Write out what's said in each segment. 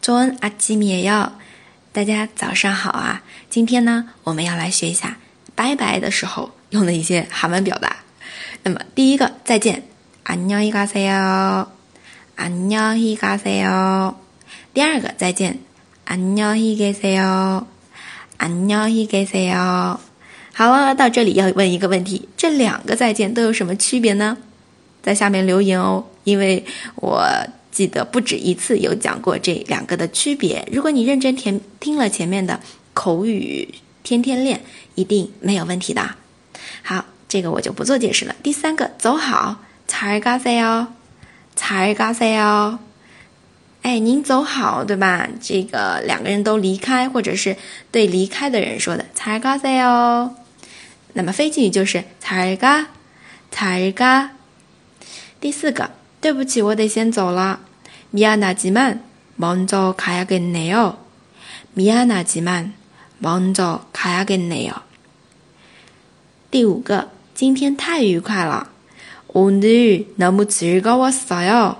早安阿基米耶大家早上好啊！今天呢，我们要来学一下拜拜的时候用的一些韩文表达。那么，第一个再见，안녕히가세 요， 안녕히가세 요。 第二个再见，안녕히계세 요， 안녕히계세 요。 好了，到这里要问一个问题：这两个再见都有什么区别呢？在下面留言哦，因为我。 记得不止一次有讲过这两个的区别。如果你认真听听了前面的口语，天天练，一定没有问题的。好，这个我就不做解释了。第三个，走好，잘嘎塞哦，잘嘎塞哦。哎，您走好，对吧？这个两个人都离开，或者是对离开的人说的，잘嘎塞哦。那么非敬语就是잘 가， 잘 가。 第四个， 对不起，我得先走了。미안하지만먼저가야겠네 요。 미안하지만먼저가야겠네 요。 第五个，今天太愉快了。오늘너무즐거웠어 요。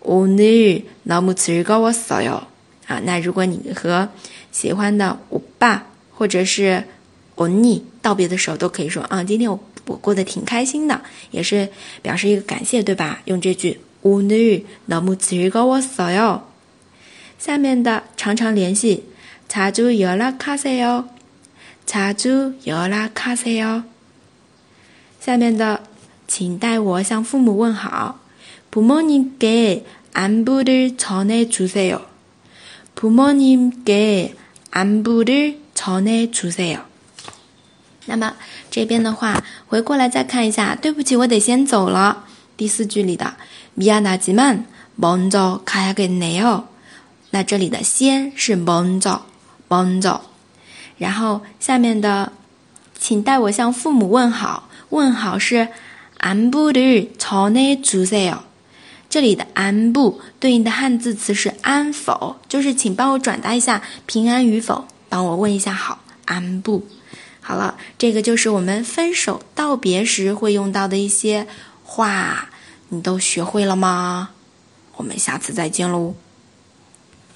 오늘너무즐거웠어 요。 啊，那如果你和喜欢的欧巴或者是欧尼道别的时候，都可以说啊，今天我 我过得挺开心的，也是表示一个感谢，对吧？用这句。오늘너무즐거웠어 요。 下面的常常联系，자주연락하세 요。 자주연락하세 요。 下面的，请代我向父母问好。부모님께안부를전해주세 요。 부모님께안부를전해주세 요。 那么这边的话，回过来再看一下。对不起，我得先走了。第四句里的。미안하지만먼저가야겠네 요。 那这里的先是먼 저， 먼 저， 然后下面的，请代我向父母问好。问好是안부를전해주세 요。 这里的安部对应的汉字词是安否，就是请帮我转达一下平安与否，帮我问一下好。安部， 好了，这个就是我们分手道别时会用到的一些话。你都学会了吗？我们下次再见喽。